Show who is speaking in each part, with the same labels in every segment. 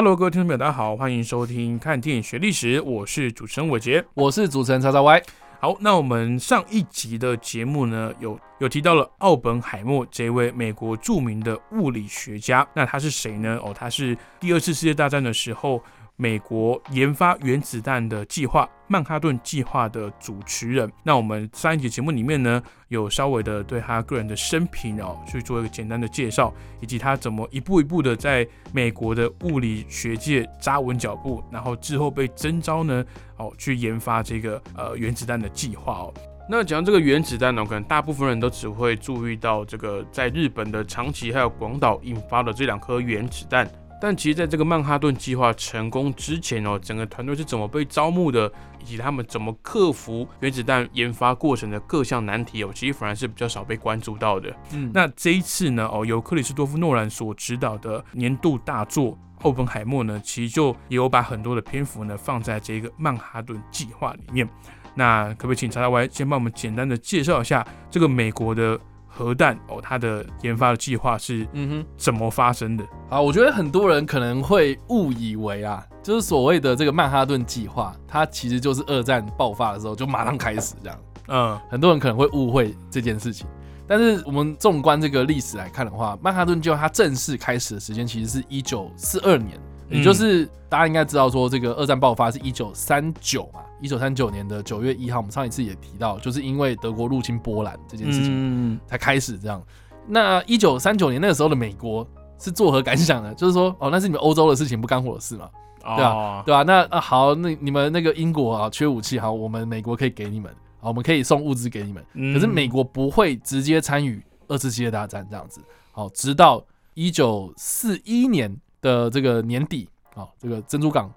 Speaker 1: Hello，各位听众朋友，大家好，欢迎收听《看电影学历史》，我是主持人伟杰。
Speaker 2: 我是主持人叉叉 Y。
Speaker 1: 好，那我们上一集的节目呢，有有提到了奥本海默这位美国著名的物理学家。那他是谁呢？哦，他是第二次世界大战的时候。美国研发原子弹的计划——曼哈顿计划的主持人。那我们上一集节目里面呢，有稍微的对他个人的生平哦，去做一个简单的介绍，以及他怎么一步一步的在美国的物理学界扎稳脚步，然后之后被征召呢，哦，去研发这个呃原子弹的计划哦。那讲这个原子弹呢，可能大部分人都只会注意到这个在日本的长崎还有广岛引发的这两颗原子弹。但其实，在这个曼哈顿计划成功之前哦，整个团队是怎么被招募的，以及他们怎么克服原子弹研发过程的各项难题哦，其实反而是比较少被关注到的。嗯，那这一次呢，哦，由克里斯多夫诺兰所执导的年度大作《奥本海默》呢，其实就也有把很多的篇幅呢放在这个曼哈顿计划里面。那可不可以请查查 Y 先帮我们简单的介绍一下这个美国的？核弹哦，它的研发的计划是嗯哼怎么发生的？
Speaker 2: 啊，我觉得很多人可能会误以为啊，就是所谓的这个曼哈顿计划，它其实就是二战爆发的时候就马上开始这样。嗯，很多人可能会误会这件事情。但是我们纵观这个历史来看的话，曼哈顿计划它正式开始的时间其实是一九四二年，也就是大家应该知道说，这个二战爆发是一九三九嘛。一九三九年的九月一号，我们上一次也提到，就是因为德国入侵波兰这件事情才开始这样。那一九三九年那个时候的美国是作何感想呢？就是说，哦，那是你们欧洲的事情，不干我的事嘛，对吧？对吧？那啊好，那你们那个英国啊缺武器，好，我们美国可以给你们，啊，我们可以送物资给你们。可是美国不会直接参与二次世界大战这样子。好，直到一九四一年的这个年底，好，这个珍珠港。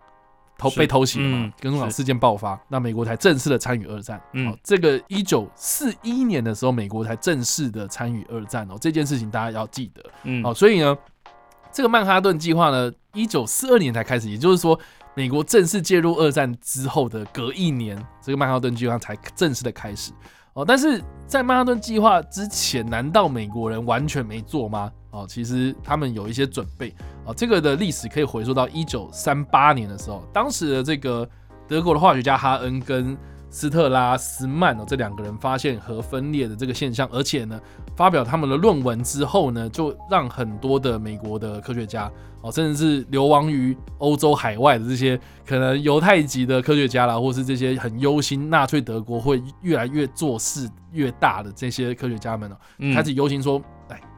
Speaker 2: 偷被偷袭了嘛？珍珠港事件爆发，那美国才正式的参与二战。嗯，这个一九四一年的时候，美国才正式的参与二战哦。这件事情大家要记得。嗯，好，所以呢，这个曼哈顿计划呢，一九四二年才开始，也就是说，美国正式介入二战之后的隔一年，这个曼哈顿计划才正式的开始。哦，但是在曼哈顿计划之前，难道美国人完全没做吗？哦，其实他们有一些准备。哦，这个的历史可以回溯到一九三八年的时候，当时的这个德国的化学家哈恩跟斯特拉斯曼哦，这两个人发现核分裂的这个现象，而且呢，发表他们的论文之后呢，就让很多的美国的科学家哦，甚至是流亡于欧洲海外的这些可能犹太籍的科学家啦，或是这些很忧心纳粹德国会越来越做事越大的这些科学家们哦，开始忧心说。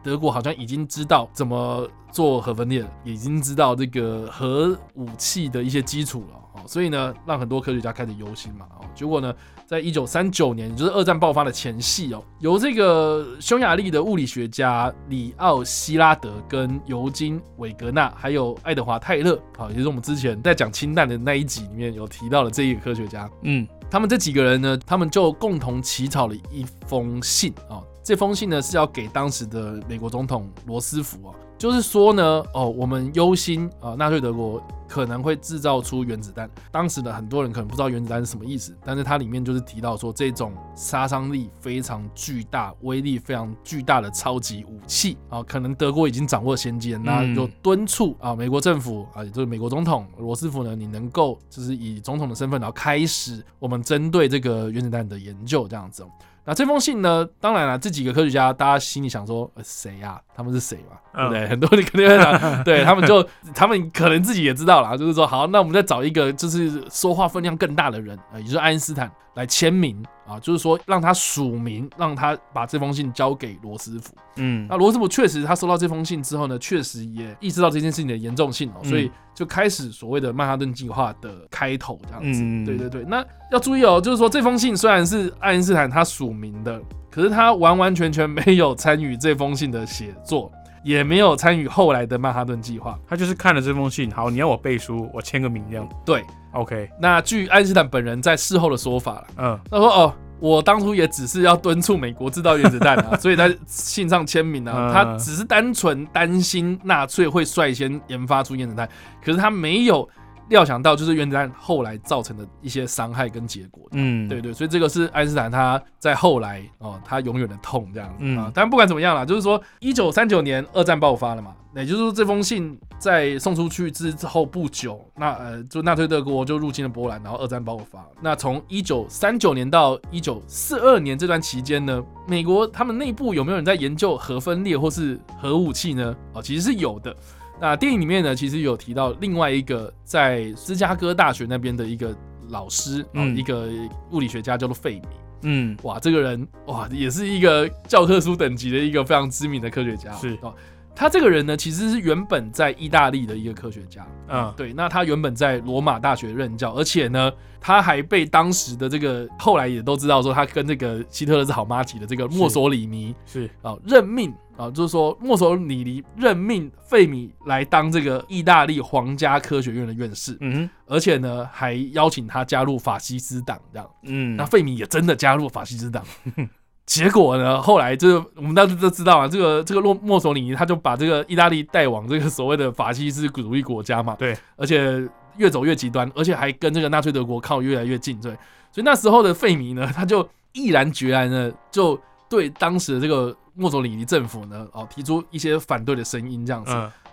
Speaker 2: 德国好像已经知道怎么做核分裂了，已经知道这个核武器的一些基础了哦，所以呢，让很多科学家开始忧心嘛哦。结果呢，在一九三九年，也就是二战爆发的前夕哦，由这个匈牙利的物理学家里奥希拉德跟尤金韦格纳，还有爱德华泰勒，好，也就是我们之前在讲氢弹的那一集里面有提到的这一个科学家，嗯，他们这几个人呢，他们就共同起草了一封信啊。这封信呢是要给当时的美国总统罗斯福啊，就是说呢，哦，我们忧心啊，纳粹德国可能会制造出原子弹。当时的很多人可能不知道原子弹是什么意思，但是它里面就是提到说这种杀伤力非常巨大、威力非常巨大的超级武器啊，可能德国已经掌握先机，那就敦促啊，美国政府啊，也就是美国总统罗斯福呢，你能够就是以总统的身份，然后开始我们针对这个原子弹的研究这样子。那这封信呢？当然了，这几个科学家，大家心里想说，谁呀？他们是谁嘛？对不对？很多人肯定会想，对他们就，他们可能自己也知道了，就是说，好，那我们再找一个，就是说话分量更大的人，呃，也就是爱因斯坦来签名。啊，就是说让他署名，让他把这封信交给罗斯福。嗯，那罗斯福确实他收到这封信之后呢，确实也意识到这件事情的严重性哦，所以就开始所谓的曼哈顿计划的开头这样子。对对对，那要注意哦，就是说这封信虽然是爱因斯坦他署名的，可是他完完全全没有参与这封信的写作。也没有参与后来的曼哈顿计划。
Speaker 1: 他就是看了这封信，好，你要我背书，我签个名这样。
Speaker 2: 对
Speaker 1: ，OK。
Speaker 2: 那据爱因斯坦本人在事后的说法了，嗯，他说哦。我当初也只是要敦促美国制造原子弹啊，所以在信上签名啊，他只是单纯担心纳粹会率先研发出原子弹，可是他没有。料想到就是原子弹后来造成的一些伤害跟结果，嗯，对对，所以这个是爱因斯坦他在后来哦，他永远的痛这样子啊。但不管怎么样啦，就是说一九三九年二战爆发了嘛，也就是说这封信在送出去之后不久，那呃，就纳粹德国就入侵了波兰，然后二战爆发。那从一九三九年到一九四二年这段期间呢，美国他们内部有没有人在研究核分裂或是核武器呢？哦，其实是有的。那电影里面呢，其实有提到另外一个在芝加哥大学那边的一个老师，嗯，一个物理学家叫做费米，嗯，哇，这个人哇，也是一个教科书等级的一个非常知名的科学家，
Speaker 1: 是。
Speaker 2: 哦。他这个人呢，其实是原本在意大利的一个科学家，嗯，对。那他原本在罗马大学任教，而且呢，他还被当时的这个后来也都知道说他跟这个希特勒是好妈级的这个墨索里尼
Speaker 1: 是。
Speaker 2: 啊任命啊，就是说墨索里尼任命费米来当这个意大利皇家科学院的院士，嗯，而且呢还邀请他加入法西斯党这样，嗯，那费米也真的加入法西斯党。结果呢？后来就是我们大家都知道啊，这个这个洛墨索里尼他就把这个意大利带往这个所谓的法西斯主义国家嘛。
Speaker 1: 对，
Speaker 2: 而且越走越极端，而且还跟这个纳粹德国靠越来越近。对，所以那时候的费米呢，他就毅然决然的就对当时的这个墨索里尼政府呢，哦，提出一些反对的声音，这样子。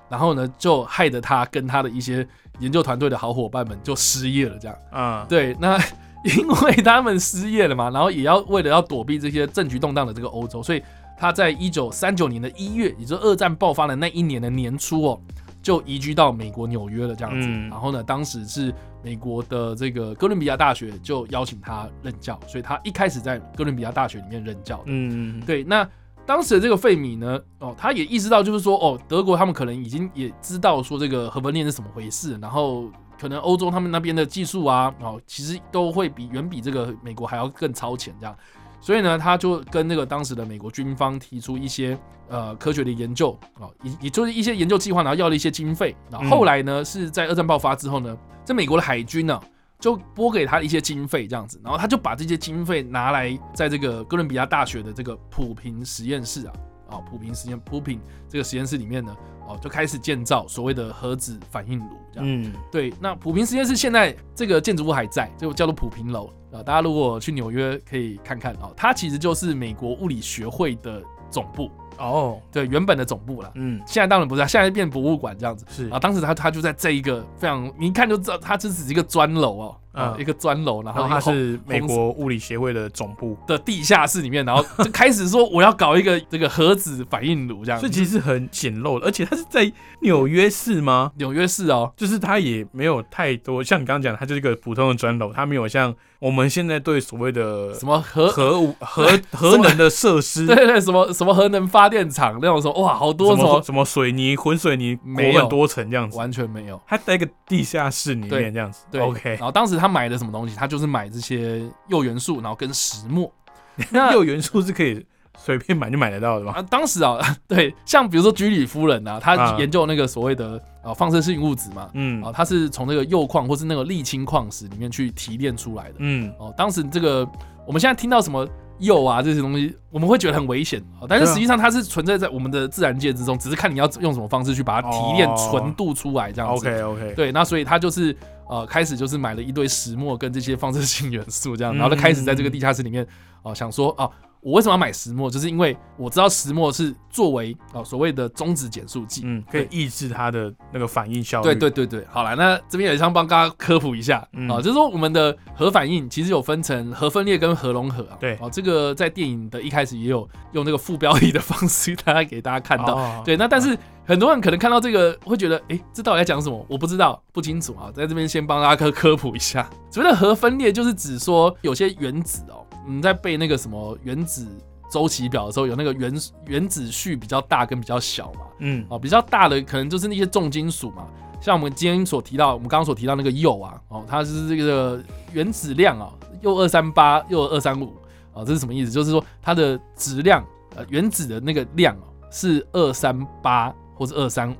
Speaker 2: 然后呢，就害得他跟他的一些研究团队的好伙伴们就失业了，这样。嗯，对，那。因为他们失业了嘛，然后也要为了要躲避这些政局动荡的这个欧洲，所以他在一九三九年的一月，也就是二战爆发的那一年的年初哦，就移居到美国纽约了这样子。然后呢，当时是美国的这个哥伦比亚大学就邀请他任教，所以他一开始在哥伦比亚大学里面任教。嗯，对。那当时的这个费米呢，哦，他也意识到就是说，哦，德国他们可能已经也知道说这个核分裂是怎么回事，然后。可能欧洲他们那边的技术啊，哦，其实都会比远比这个美国还要更超前这样，所以呢，他就跟那个当时的美国军方提出一些呃科学的研究啊，也也就是一些研究计划，然后要了一些经费。然后后来呢，是在二战爆发之后呢，在美国的海军呢就拨给他一些经费这样子，然后他就把这些经费拿来在这个哥伦比亚大学的这个普平实验室啊，啊普平实验普平这个实验室里面呢。哦，就开始建造所谓的核子反应炉，这样。嗯，对。那普平实验室现在这个建筑物还在，就叫做普平楼啊。大家如果去纽约可以看看哦，它其实就是美国物理学会的总部。哦，对，原本的总部了。嗯，现在当然不是，现在变博物馆这样子。
Speaker 1: 是
Speaker 2: 啊，当时他他就在这一个非常，你一看就知道，它这只是一个砖楼哦。啊，一个砖楼，然后
Speaker 1: 它是美国物理协会的总部
Speaker 2: 的地下室里面，然后就开始说我要搞一个这个核子反应炉这样，
Speaker 1: 所以其实很简陋的，而且它是在纽约市吗？
Speaker 2: 纽约市哦，
Speaker 1: 就是它也没有太多，像你刚刚讲，它就是一个普通的砖楼，它没有像我们现在对所谓的
Speaker 2: 什么核
Speaker 1: 核武核 核能的设施，
Speaker 2: 对对，什么什么核能发电厂那种说哇，好多
Speaker 1: 什么什么水泥混水泥
Speaker 2: 没有
Speaker 1: 多层这样子，
Speaker 2: 完全没有，
Speaker 1: 它在一个地下室里面这样子，
Speaker 2: 对
Speaker 1: ，OK，
Speaker 2: 然后当时。他买的什么东西？他就是买这些铀元素，然后跟石墨。
Speaker 1: 那铀元素是可以随便买就买得到的吗？
Speaker 2: 啊，当时啊，对，像比如说居里夫人啊，她研究那个所谓的啊放射性物质嘛，嗯，啊，她是从那个铀矿或是那个沥青矿石里面去提炼出来的，嗯，哦，当时这个我们现在听到什么？铀啊，这些东西我们会觉得很危险啊，但是实际上它是存在在我们的自然界之中，只是看你要用什么方式去把它提炼纯度出来这样
Speaker 1: 子。OK OK。
Speaker 2: 对，那所以它就是呃开始就是买了一堆石墨跟这些放射性元素这样，然后他开始在这个地下室里面啊想说啊。我为什么要买石墨？就是因为我知道石墨是作为哦所谓的中子减速剂，
Speaker 1: 嗯，可以抑制它的那个反应效率。
Speaker 2: 对对对对，好了，那这边也想帮大家科普一下啊，就是说我们的核反应其实有分成核分裂跟核融合啊。
Speaker 1: 对，
Speaker 2: 哦，这个在电影的一开始也有用那个副标题的方式，大家给大家看到。对，那但是很多人可能看到这个会觉得，哎，这到底在讲什么？我不知道，不清楚啊，在这边先帮大家科科普一下。所谓的核分裂就是指说有些原子哦。你在背那个什么原子周期表的时候，有那个原原子序比较大跟比较小嘛？嗯，哦，比较大的可能就是那些重金属嘛，像我们今天所提到，我们刚刚所提到那个铀啊，哦，它是这个原子量啊，铀二三八，铀二三五，啊，这是什么意思？就是说它的质量，呃，原子的那个量啊，是二三八或者二三五。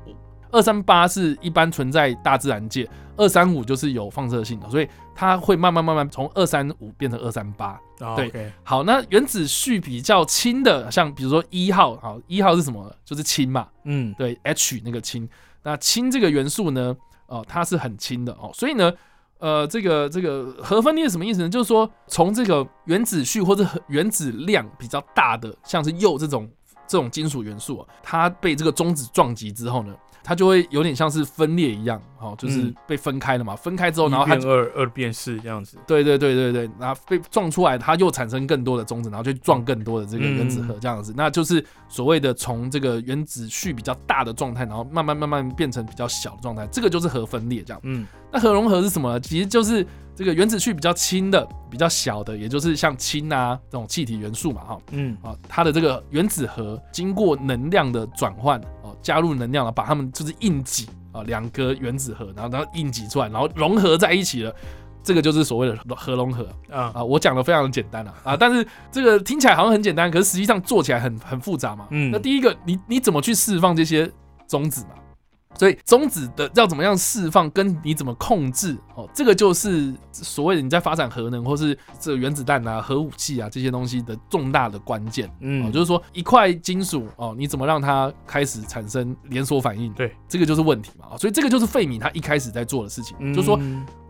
Speaker 2: 二三八是一般存在大自然界，二三五就是有放射性的，所以它会慢慢慢慢从二三五变成二三八。
Speaker 1: 对，
Speaker 2: 好，那原子序比较轻的，像比如说一号，好，一号是什么？就是氢嘛。嗯，对，H 那个氢。那氢这个元素呢，哦，它是很轻的哦，所以呢。呃，这个这个核分裂什么意思呢？就是说，从这个原子序或者原子量比较大的，像是铀这种这种金属元素啊，它被这个中子撞击之后呢？它就会有点像是分裂一样，哦，就是被分开了嘛。分开之后，然后它
Speaker 1: 二二变四这样子。
Speaker 2: 对对对对对，然后被撞出来，它又产生更多的中子，然后去撞更多的这个原子核这样子。那就是所谓的从这个原子序比较大的状态，然后慢慢慢慢变成比较小的状态，这个就是核分裂这样。嗯，那核融合是什么？其实就是这个原子序比较轻的、比较小的，也就是像氢啊这种气体元素嘛，哈，嗯啊，它的这个原子核经过能量的转换。加入能量了，把它们就是硬挤啊，两个原子核，然后然后硬挤出来，然后融合在一起了，这个就是所谓的核融合啊啊！我讲的非常的简单啊啊，但是这个听起来好像很简单，可是实际上做起来很很复杂嘛。嗯，那第一个，你你怎么去释放这些中子嘛？所以中子的要怎么样释放，跟你怎么控制哦，这个就是所谓的你在发展核能或是这原子弹啊、核武器啊这些东西的重大的关键。嗯，就是说一块金属哦，你怎么让它开始产生连锁反应？
Speaker 1: 对，
Speaker 2: 这个就是问题嘛。所以这个就是费米他一开始在做的事情，就是说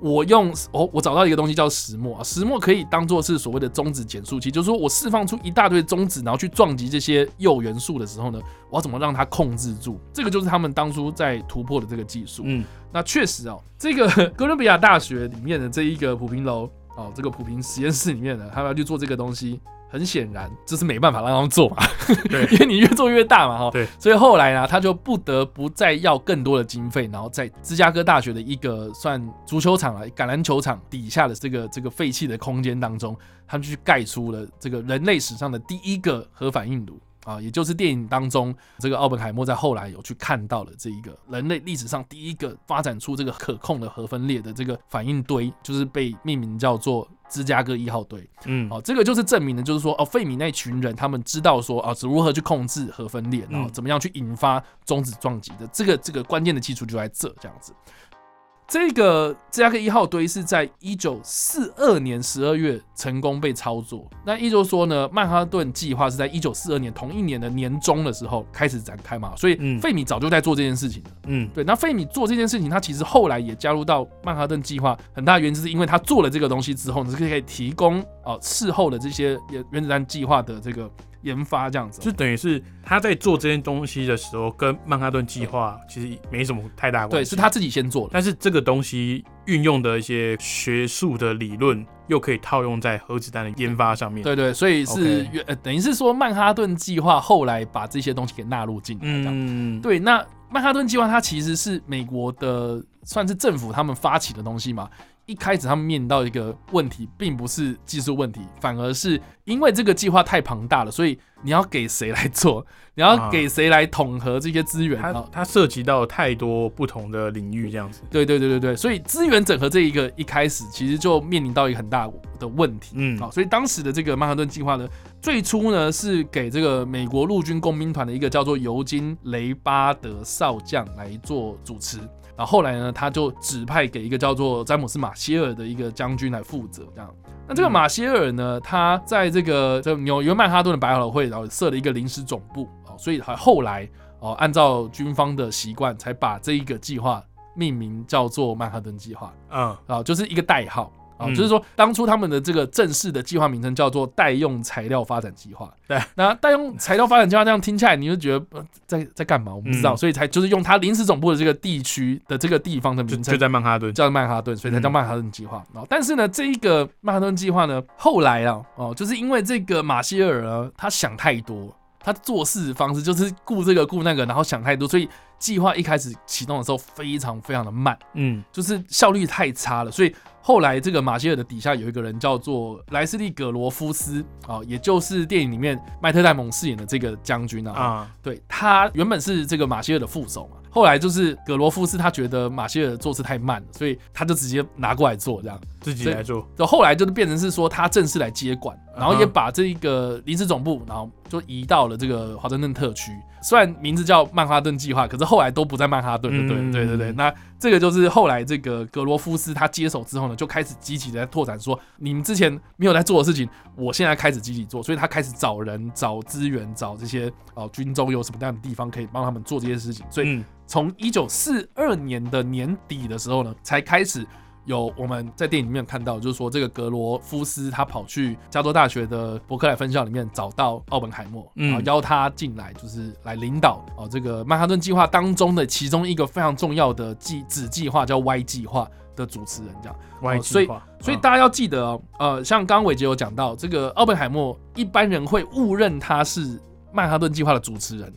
Speaker 2: 我用哦，我找到一个东西叫石墨啊，石墨可以当做是所谓的中子减速器，就是说我释放出一大堆中子，然后去撞击这些铀元素的时候呢，我要怎么让它控制住？这个就是他们当初在。突破的这个技术，嗯，那确实哦，这个 哥伦比亚大学里面的这一个普平楼哦，这个普平实验室里面的，他们要去做这个东西，很显然这是没办法让他们做嘛，
Speaker 1: 对，
Speaker 2: 因为你越做越大嘛，哈，
Speaker 1: 对，
Speaker 2: 所以后来呢，他就不得不再要更多的经费，然后在芝加哥大学的一个算足球场啊、橄榄球场底下的这个这个废弃的空间当中，他们去盖出了这个人类史上的第一个核反应炉。啊，也就是电影当中，这个奥本海默在后来有去看到了这一个人类历史上第一个发展出这个可控的核分裂的这个反应堆，就是被命名叫做芝加哥一号队。嗯，哦，这个就是证明的，就是说，哦，费米那群人他们知道说，啊，是如何去控制核分裂，然后怎么样去引发中子撞击的，这个这个关键的基础就在这这样子。这个芝加哥一号堆是在一九四二年十二月成功被操作。那也就是说呢，曼哈顿计划是在一九四二年同一年的年中的时候开始展开嘛。所以费米早就在做这件事情了。嗯，对。那费米做这件事情，他其实后来也加入到曼哈顿计划，很大原因是因为他做了这个东西之后，你是可以提供哦事后的这些原原子弹计划的这个。研发这样子，
Speaker 1: 就等于是他在做这件东西的时候，跟曼哈顿计划其实没什么太大关系。
Speaker 2: 对，是他自己先做的。
Speaker 1: 但是这个东西运用的一些学术的理论，又可以套用在核子弹的研发上面。
Speaker 2: 对对，所以是呃，等于是说曼哈顿计划后来把这些东西给纳入进来。嗯，对。那曼哈顿计划它其实是美国的，算是政府他们发起的东西嘛。一开始他们面临到一个问题，并不是技术问题，反而是因为这个计划太庞大了，所以你要给谁来做？你要给谁来统合这些资源？
Speaker 1: 它它涉及到太多不同的领域，这样子。
Speaker 2: 对对对对对，所以资源整合这一个一开始其实就面临到一个很大的问题。嗯，好，所以当时的这个曼哈顿计划呢，最初呢是给这个美国陆军工兵团的一个叫做尤金·雷巴德少将来做主持。然后后来呢，他就指派给一个叫做詹姆斯马歇尔的一个将军来负责。这样，那这个马歇尔呢，他在这个这纽约曼哈顿的百老汇，然后设了一个临时总部哦，所以他后来哦，按照军方的习惯，才把这一个计划命名叫做曼哈顿计划。嗯，啊，就是一个代号。啊，就是说，当初他们的这个正式的计划名称叫做代用材料发展计划。
Speaker 1: 对，
Speaker 2: 那代用材料发展计划这样听起来，你就觉得在在干嘛？我不知道，所以才就是用他临时总部的这个地区的这个地方的名称，
Speaker 1: 就在曼哈顿，
Speaker 2: 叫曼哈顿，所以才叫曼哈顿计划。啊，但是呢，这一个曼哈顿计划呢，后来啊，哦，就是因为这个马歇尔呢，他想太多，他做事方式就是顾这个顾那个，然后想太多，所以。计划一开始启动的时候非常非常的慢，嗯，就是效率太差了，所以后来这个马歇尔的底下有一个人叫做莱斯利·葛罗夫斯啊，也就是电影里面麦特戴蒙饰演的这个将军啊，啊，对他原本是这个马歇尔的副手嘛。后来就是葛罗夫斯，他觉得马歇尔做事太慢了，所以他就直接拿过来做，这样。
Speaker 1: 自己来做。
Speaker 2: 就后来就是变成是说他正式来接管，然后也把这一个临时总部，然后就移到了这个华盛顿特区，虽然名字叫曼哈顿计划，可是后来都不在曼哈顿，对对对对对。那这个就是后来这个格罗夫斯他接手之后呢，就开始积极的拓展，说你们之前没有在做的事情，我现在开始积极做，所以他开始找人、找资源、找这些哦军中有什么样的地方可以帮他们做这些事情。所以从一九四二年的年底的时候呢，才开始。有我们在电影里面看到，就是说这个格罗夫斯他跑去加州大学的伯克莱分校里面找到奥本海默，然后邀他进来，就是来领导哦这个曼哈顿计划当中的其中一个非常重要的计子计划叫 Y 计划的主持人这样。
Speaker 1: Y 计划，
Speaker 2: 所以大家要记得哦，呃，像刚刚伟杰有讲到，这个奥本海默一般人会误认他是曼哈顿计划的主持人。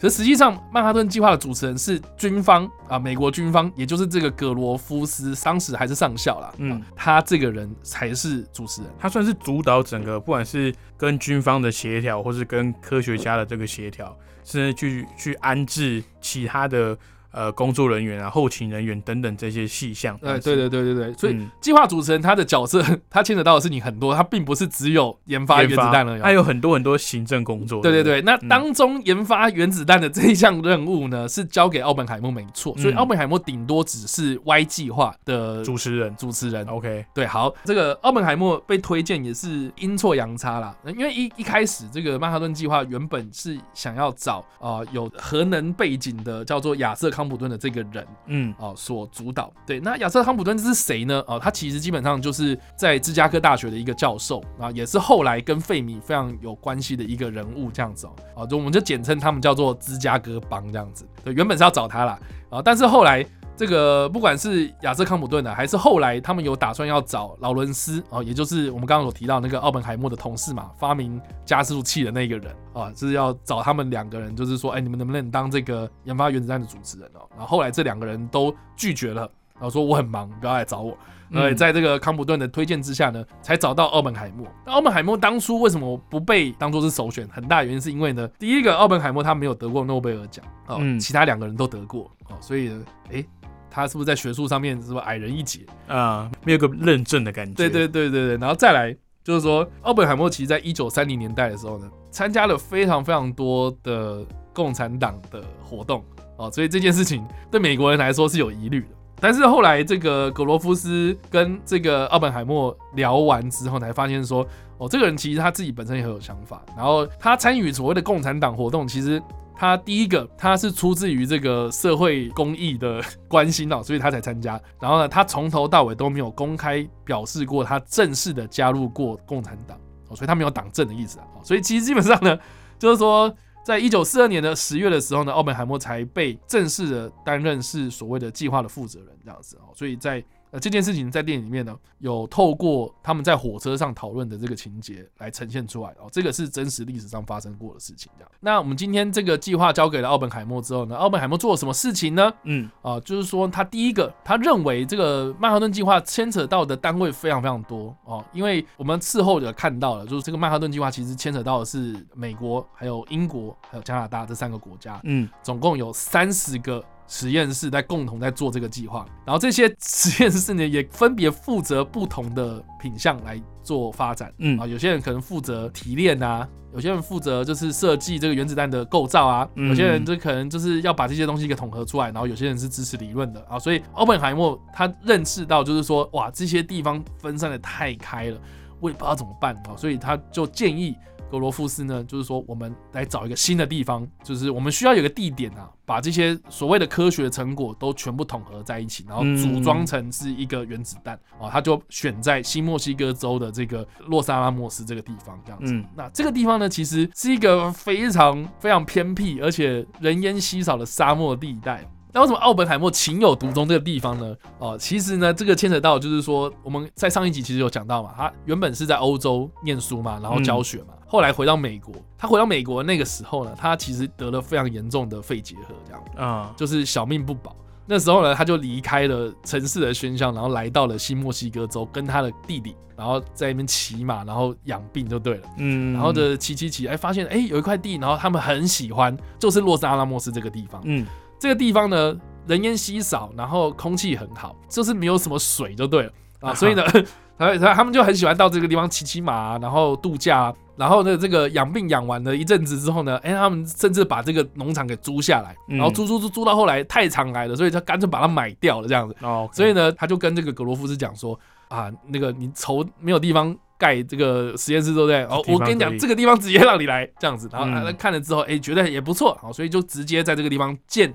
Speaker 2: 可实际上，曼哈顿计划的主持人是军方啊，美国军方，也就是这个格罗夫斯，当时还是上校啦。嗯，他这个人才是主持人，
Speaker 1: 他算是主导整个，不管是跟军方的协调，或是跟科学家的这个协调，甚至去去安置其他的。呃，工作人员啊，后勤人员等等这些细项。
Speaker 2: 哎对对对对对，所以计划主持人他的角色，他牵扯到的事情很多，他并不是只有研发原子弹而已，
Speaker 1: 他有很多很多行政工作。
Speaker 2: 对对对，那当中研发原子弹的这一项任务呢，是交给奥本海默没错，所以奥本海默顶多只是 Y 计划的
Speaker 1: 主持人。
Speaker 2: 主持人
Speaker 1: ，OK，
Speaker 2: 对，好，这个奥本海默被推荐也是阴错阳差啦，因为一一开始这个曼哈顿计划原本是想要找啊有核能背景的叫做亚瑟康。普顿的这个人，嗯，哦，所主导。对，那亚瑟康普顿这是谁呢？哦，他其实基本上就是在芝加哥大学的一个教授啊，也是后来跟费米非常有关系的一个人物，这样子哦。哦，就我们就简称他们叫做芝加哥帮这样子。对，原本是要找他啦，啊，但是后来。这个不管是亚瑟康普顿的，还是后来他们有打算要找劳伦斯哦，也就是我们刚刚所提到那个奥本海默的同事嘛，发明加速器的那个人啊，就是要找他们两个人，就是说，哎，你们能不能当这个研发原子弹的主持人哦？然后后来这两个人都拒绝了，然后说我很忙，不要来找我。呃，在这个康普顿的推荐之下呢，才找到奥本海默。那奥本海默当初为什么不被当做是首选？很大原因是因为呢，第一个奥本海默他没有得过诺贝尔奖哦，其他两个人都得过哦，所以哎。他是不是在学术上面是不是矮人一截
Speaker 1: 啊？没有个认证的感觉。
Speaker 2: 对对对对对，然后再来就是说，奥本海默其实在一九三零年代的时候呢，参加了非常非常多的共产党的活动哦，所以这件事情对美国人来说是有疑虑的。但是后来这个格罗夫斯跟这个奥本海默聊完之后，才发现说，哦，这个人其实他自己本身也很有想法，然后他参与所谓的共产党活动，其实。他第一个，他是出自于这个社会公益的关心哦，所以他才参加。然后呢，他从头到尾都没有公开表示过他正式的加入过共产党，所以他没有党政的意思啊。所以其实基本上呢，就是说，在一九四二年的十月的时候呢，奥本海默才被正式的担任是所谓的计划的负责人这样子哦，所以在。呃，这件事情在电影里面呢，有透过他们在火车上讨论的这个情节来呈现出来哦，这个是真实历史上发生过的事情。这样，那我们今天这个计划交给了奥本海默之后呢，奥本海默做了什么事情呢？嗯，啊，就是说他第一个，他认为这个曼哈顿计划牵扯到的单位非常非常多哦，因为我们事后也看到了，就是这个曼哈顿计划其实牵扯到的是美国、还有英国、还有加拿大这三个国家，嗯，总共有三十个。实验室在共同在做这个计划，然后这些实验室呢也分别负责不同的品相来做发展。嗯啊，有些人可能负责提炼啊，有些人负责就是设计这个原子弹的构造啊，有些人就可能就是要把这些东西给统合出来，然后有些人是支持理论的啊。所以奥本海默他认识到就是说，哇，这些地方分散的太开了，我也不知道怎么办啊，所以他就建议。格罗夫斯呢，就是说我们来找一个新的地方，就是我们需要有个地点啊，把这些所谓的科学成果都全部统合在一起，然后组装成是一个原子弹啊。他就选在新墨西哥州的这个洛萨拉莫斯这个地方，这样子。那这个地方呢，其实是一个非常非常偏僻而且人烟稀少的沙漠地带。那为什么奥本海默情有独钟这个地方呢？哦，其实呢，这个牵扯到就是说，我们在上一集其实有讲到嘛，他原本是在欧洲念书嘛，然后教学嘛，后来回到美国，他回到美国那个时候呢，他其实得了非常严重的肺结核，这样啊，就是小命不保。那时候呢，他就离开了城市的喧嚣，然后来到了新墨西哥州，跟他的弟弟，然后在那边骑马，然后养病就对了，嗯，然后的骑骑骑，哎，发现哎有一块地，然后他们很喜欢，就是洛斯阿拉莫斯这个地方，嗯。这个地方呢，人烟稀少，然后空气很好，就是没有什么水就对了啊，所以呢，他他他们就很喜欢到这个地方骑骑马，然后度假。然后呢，这个养病养完了一阵子之后呢，哎，他们甚至把这个农场给租下来，然后租租租租到后来太常来了，所以他干脆把它买掉了这样子。哦，所以呢，他就跟这个格罗夫斯讲说啊，那个你愁没有地方盖这个实验室，对不对？哦，我跟你讲，这个地方直接让你来这样子。然后他看了之后，哎，觉得也不错，好，所以就直接在这个地方建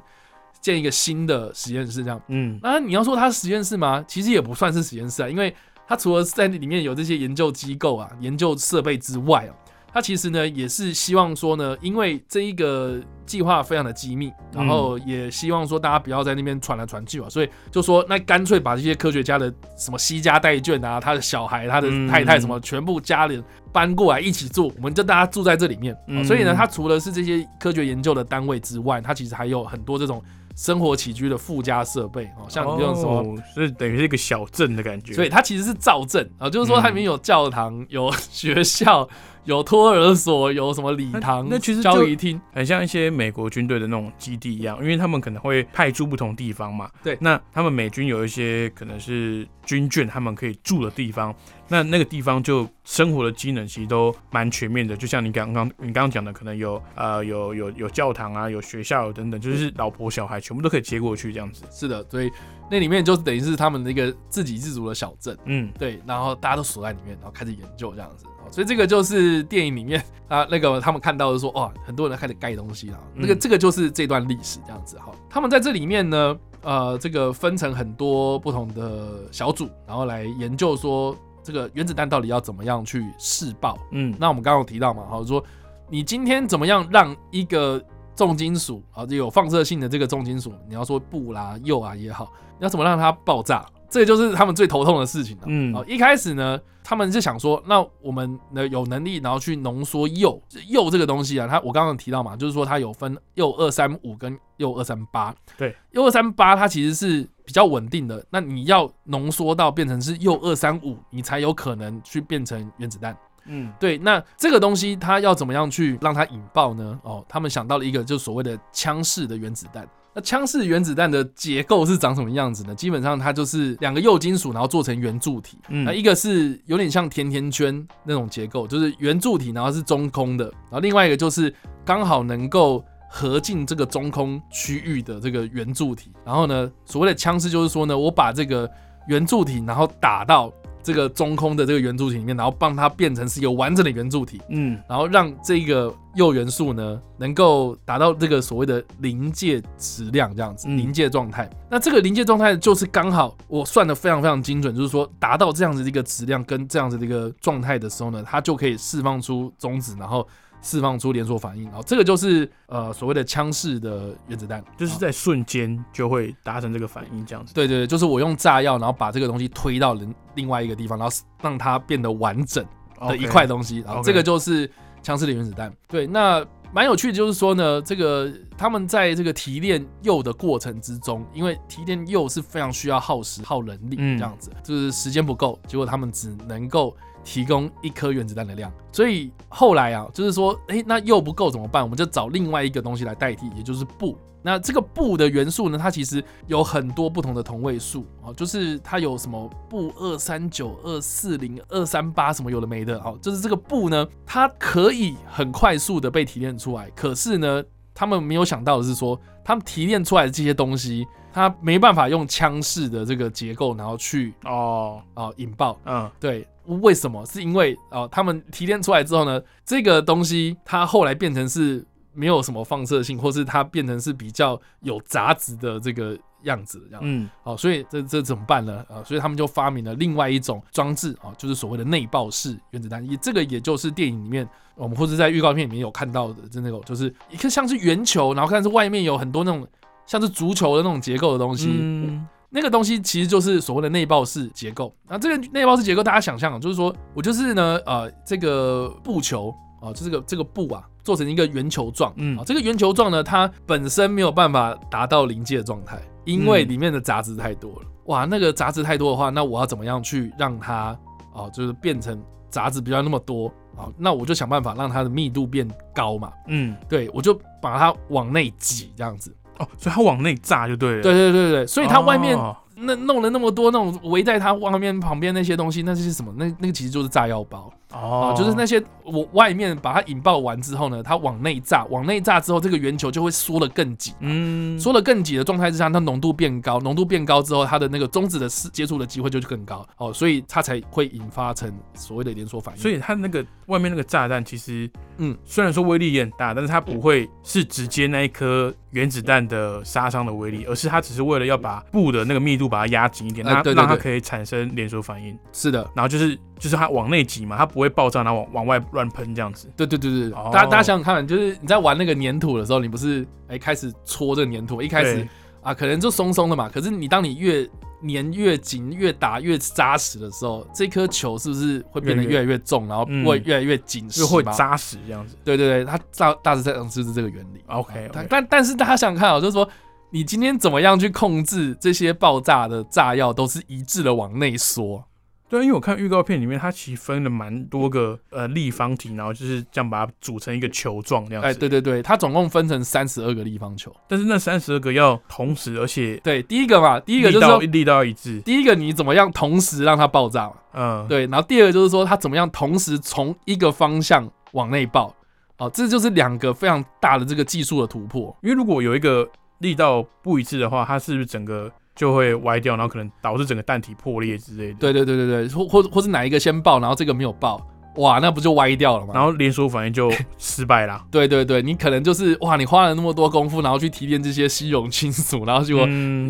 Speaker 2: 建一个新的实验室这样。嗯，那你要说它是实验室吗？其实也不算是实验室啊，因为。它除了在里面有这些研究机构啊、研究设备之外哦，它其实呢也是希望说呢，因为这一个计划非常的机密，然后也希望说大家不要在那边传来传去嘛，所以就说那干脆把这些科学家的什么西家带眷啊、他的小孩、他的太太什么全部家人搬过来一起住，我们就大家住在这里面。所以呢，他除了是这些科学研究的单位之外，他其实还有很多这种。生活起居的附加设备哦，像这种什么，
Speaker 1: 所以等于是一个小镇的感觉。
Speaker 2: 所以它其实是造镇啊，就是说它里面有教堂、有 学校。有托儿所，有什么礼堂，
Speaker 1: 那其实
Speaker 2: 交易厅，
Speaker 1: 很像一些美国军队的那种基地一样，因为他们可能会派驻不同地方嘛。
Speaker 2: 对，
Speaker 1: 那他们美军有一些可能是军眷，他们可以住的地方，那那个地方就生活的机能其实都蛮全面的。就像你刚刚你刚刚讲的，可能有呃有有有教堂啊，有学校等等，就是老婆小孩全部都可以接过去这样子。
Speaker 2: 是的，所以那里面就等于是他们的一个自给自足的小镇。嗯，对，然后大家都锁在里面，然后开始研究这样子。所以这个就是电影里面啊，那个他们看到的说，哇，很多人开始盖东西了。那个这个就是这段历史这样子哈。他们在这里面呢，呃，这个分成很多不同的小组，然后来研究说这个原子弹到底要怎么样去试爆。嗯，那我们刚刚有提到嘛，好说你今天怎么样让一个重金属啊，有放射性的这个重金属，你要说钚啦、铀啊也好，你要怎么让它爆炸？这个就是他们最头痛的事情了。嗯，哦，一开始呢，他们是想说，那我们呢有能力，然后去浓缩铀，铀这个东西啊，它我刚刚提到嘛，就是说它有分铀二三五跟铀二三八。
Speaker 1: 对，
Speaker 2: 铀二三八它其实是比较稳定的，那你要浓缩到变成是铀二三五，你才有可能去变成原子弹。嗯，对，那这个东西它要怎么样去让它引爆呢？哦，他们想到了一个，就所谓的枪式的原子弹。那枪式原子弹的结构是长什么样子呢？基本上它就是两个铀金属，然后做成圆柱体。那一个是有点像甜甜圈那种结构，就是圆柱体，然后是中空的。然后另外一个就是刚好能够合进这个中空区域的这个圆柱体。然后呢，所谓的枪式就是说呢，我把这个圆柱体，然后打到。这个中空的这个圆柱体里面，然后帮它变成是一个完整的圆柱体，嗯，然后让这个铀元素呢能够达到这个所谓的临界质量，这样子临界状态。那这个临界状态就是刚好我算的非常非常精准，就是说达到这样子的一个质量跟这样子的一个状态的时候呢，它就可以释放出中子，然后。释放出连锁反应，然后这个就是呃所谓的枪式的原子弹，
Speaker 1: 就是在瞬间就会达成这个反应这样子。
Speaker 2: 对对对，就是我用炸药，然后把这个东西推到另另外一个地方，然后让它变得完整的一块东西，然后这个就是枪式的原子弹。对，那蛮有趣的，就是说呢，这个他们在这个提炼铀的过程之中，因为提炼铀是非常需要耗时耗人力这样子，就是时间不够，结果他们只能够。提供一颗原子弹的量，所以后来啊，就是说，哎，那又不够怎么办？我们就找另外一个东西来代替，也就是布。那这个布的元素呢，它其实有很多不同的同位素啊，就是它有什么布二三九、二四零、二三八什么有的没的，好，就是这个布呢，它可以很快速的被提炼出来。可是呢，他们没有想到的是说，他们提炼出来的这些东西，它没办法用枪式的这个结构，然后去哦哦引爆，嗯，对。为什么？是因为啊，他们提炼出来之后呢，这个东西它后来变成是没有什么放射性，或是它变成是比较有杂质的这个样子，这样。嗯，好，所以这这怎么办呢？啊，所以他们就发明了另外一种装置啊，就是所谓的内爆式原子弹。也这个也就是电影里面我们或者在预告片里面有看到的，就那种就是一个像是圆球，然后看是外面有很多那种像是足球的那种结构的东西。嗯。那个东西其实就是所谓的内爆式结构。那这个内爆式结构，大家想象，就是说我就是呢，呃，这个布球啊，就这个这个布啊，做成一个圆球状。嗯，啊，这个圆球状呢，它本身没有办法达到临界状态，因为里面的杂质太多了。哇，那个杂质太多的话，那我要怎么样去让它啊，就是变成杂质不要那么多啊？那我就想办法让它的密度变高嘛。嗯，对，我就把它往内挤，这样子。
Speaker 1: 哦，所以它往内炸就对了。
Speaker 2: 对对对对，所以它外面那弄了那么多那种围在它外面旁边那些东西，那是什么？那那个其实就是炸药包。哦，就是那些我外面把它引爆完之后呢，它往内炸，往内炸之后，这个圆球就会缩得更紧。嗯，缩得更紧的状态之下，它浓度变高，浓度变高之后，它的那个中子的接触的机会就更高。哦，所以它才会引发成所谓的连锁反应。
Speaker 1: 所以它那个外面那个炸弹其实，嗯，虽然说威力也很大，但是它不会是直接那一颗原子弹的杀伤的威力，而是它只是为了要把布的那个密度把它压紧一点，它让它可以产生连锁反应。
Speaker 2: 是的，
Speaker 1: 然后就是就是它往内挤嘛，它不会。爆炸，然后往往外乱喷这样子。
Speaker 2: 对对对对，大家大家想想看，就是你在玩那个粘土的时候，你不是哎开始搓这个粘土，一开始啊可能就松松的嘛，可是你当你越粘越紧，越打越扎实的时候，这颗球是不是会变得越来越重，然后会越来越紧实，
Speaker 1: 会扎实这样子？
Speaker 2: 对对对，它大大致上就是这个原理。
Speaker 1: OK，
Speaker 2: 但但是大家想想看啊，就是说你今天怎么样去控制这些爆炸的炸药，都是一致的往内缩。
Speaker 1: 对，因为我看预告片里面，它其实分了蛮多个呃立方体，然后就是这样把它组成一个球状这样子。哎，
Speaker 2: 对对对，它总共分成三十二个立方球，
Speaker 1: 但是那三十二个要同时，而且
Speaker 2: 对，第一个嘛，第一个就是说
Speaker 1: 力道一致。
Speaker 2: 第一个你怎么样同时让它爆炸嘛？嗯，对。然后第二个就是说它怎么样同时从一个方向往内爆。哦，这就是两个非常大的这个技术的突破。
Speaker 1: 因为如果有一个力道不一致的话，它是不是整个？就会歪掉，然后可能导致整个弹体破裂之类的。
Speaker 2: 对对对对对，或或或是哪一个先爆，然后这个没有爆，哇，那不就歪掉了吗？
Speaker 1: 然后连锁反应就 失败了。
Speaker 2: 对对对，你可能就是哇，你花了那么多功夫，然后去提炼这些稀有金属，然后结果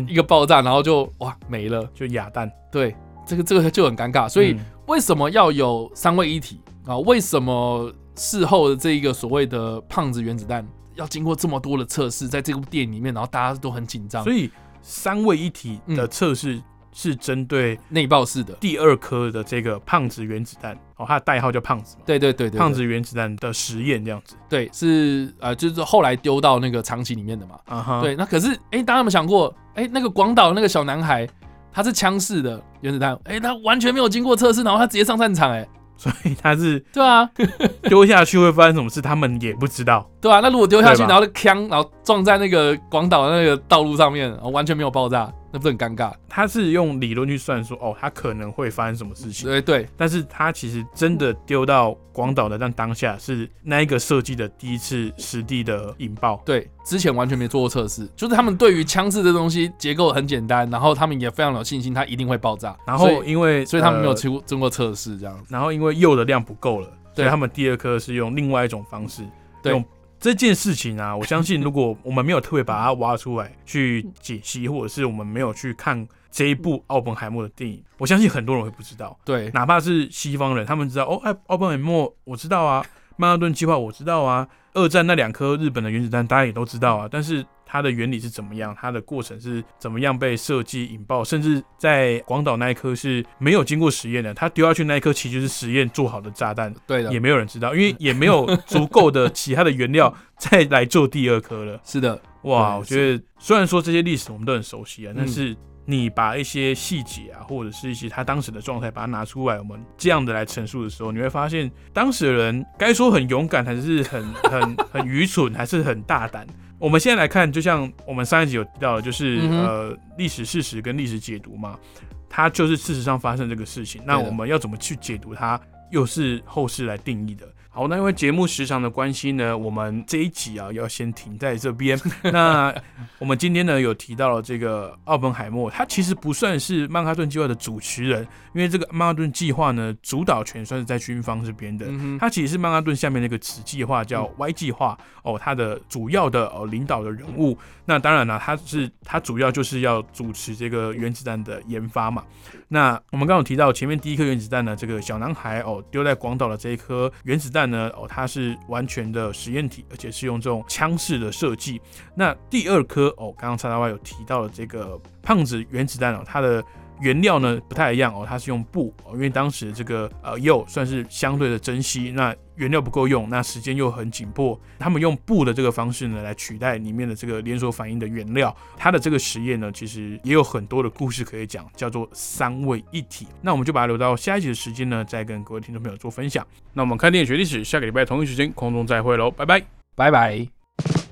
Speaker 2: 一个爆炸，然后就哇没了，
Speaker 1: 就哑弹。
Speaker 2: 对，这个这个就很尴尬。所以为什么要有三位一体啊？为什么事后的这一个所谓的胖子原子弹要经过这么多的测试，在这部电影里面，然后大家都很紧张，
Speaker 1: 所以。三位一体的测试是针对
Speaker 2: 内爆式的
Speaker 1: 第二颗的这个胖子原子弹哦，它的代号叫胖子嘛？
Speaker 2: 对对对对，
Speaker 1: 胖子原子弹的实验这样子。
Speaker 2: 对，是呃，就是后来丢到那个长崎里面的嘛。啊哈。对，那可是哎，大家有没有想过，哎，那个广岛那个小男孩，他是枪式的原子弹，哎，他完全没有经过测试，然后他直接上战场，哎。
Speaker 1: 所以他是
Speaker 2: 对啊，
Speaker 1: 丢下去会发生什么事，他们也不知道，
Speaker 2: 对啊，那如果丢下去，然后枪，然后撞在那个广岛的那个道路上面，完全没有爆炸。那不是很尴尬？
Speaker 1: 他是用理论去算说，哦，他可能会发生什么事情？
Speaker 2: 对对。
Speaker 1: 但是他其实真的丢到广岛的，但当下是那一个设计的第一次实地的引爆。
Speaker 2: 对，之前完全没做过测试，就是他们对于枪支这东西结构很简单，然后他们也非常有信心，它一定会爆炸。
Speaker 1: 然后因为
Speaker 2: 所以他们没有经经过测试这样子。
Speaker 1: 然后因为铀的量不够了，所以他们第二颗是用另外一种方式用。这件事情啊，我相信如果我们没有特别把它挖出来去解析，或者是我们没有去看这一部奥本海默的电影，我相信很多人会不知道。
Speaker 2: 对，
Speaker 1: 哪怕是西方人，他们知道哦，哎，奥本海默我知道啊，曼哈顿计划我知道啊，二战那两颗日本的原子弹大家也都知道啊，但是。它的原理是怎么样？它的过程是怎么样被设计引爆？甚至在广岛那一颗是没有经过实验的，它丢下去那一颗其实是实验做好的炸弹，
Speaker 2: 对的，
Speaker 1: 也没有人知道，因为也没有足够的其他的原料再来做第二颗了。
Speaker 2: 是的，
Speaker 1: 哇，我觉得虽然说这些历史我们都很熟悉啊，但是你把一些细节啊，或者是一些他当时的状态，把它拿出来，我们这样的来陈述的时候，你会发现当时的人该说很勇敢，还是很很 很愚蠢，还是很大胆。我们现在来看，就像我们上一集有提到的，就是呃历史事实跟历史解读嘛，它就是事实上发生这个事情，那我们要怎么去解读它，又是后世来定义的。好，那因为节目时长的关系呢，我们这一集啊要先停在这边。那我们今天呢有提到了这个奥本海默，他其实不算是曼哈顿计划的主持人，因为这个曼哈顿计划呢主导权算是在军方这边的。他其实是曼哈顿下面那个子计划叫 Y 计划哦，他的主要的哦领导的人物。那当然了，他是他主要就是要主持这个原子弹的研发嘛。那我们刚刚提到前面第一颗原子弹呢，这个小男孩哦丢在广岛的这一颗原子弹。呢哦，它是完全的实验体，而且是用这种枪式的设计。那第二颗哦，刚刚叉叉 Y 有提到的这个胖子原子弹哦，它的。原料呢不太一样哦，它是用布哦，因为当时这个呃铀算是相对的珍惜，那原料不够用，那时间又很紧迫，他们用布的这个方式呢来取代里面的这个连锁反应的原料。它的这个实验呢，其实也有很多的故事可以讲，叫做三位一体。那我们就把它留到下一集的时间呢，再跟各位听众朋友做分享。那我们看电影学历史，下个礼拜同一时间空中再会喽，拜拜，
Speaker 2: 拜拜。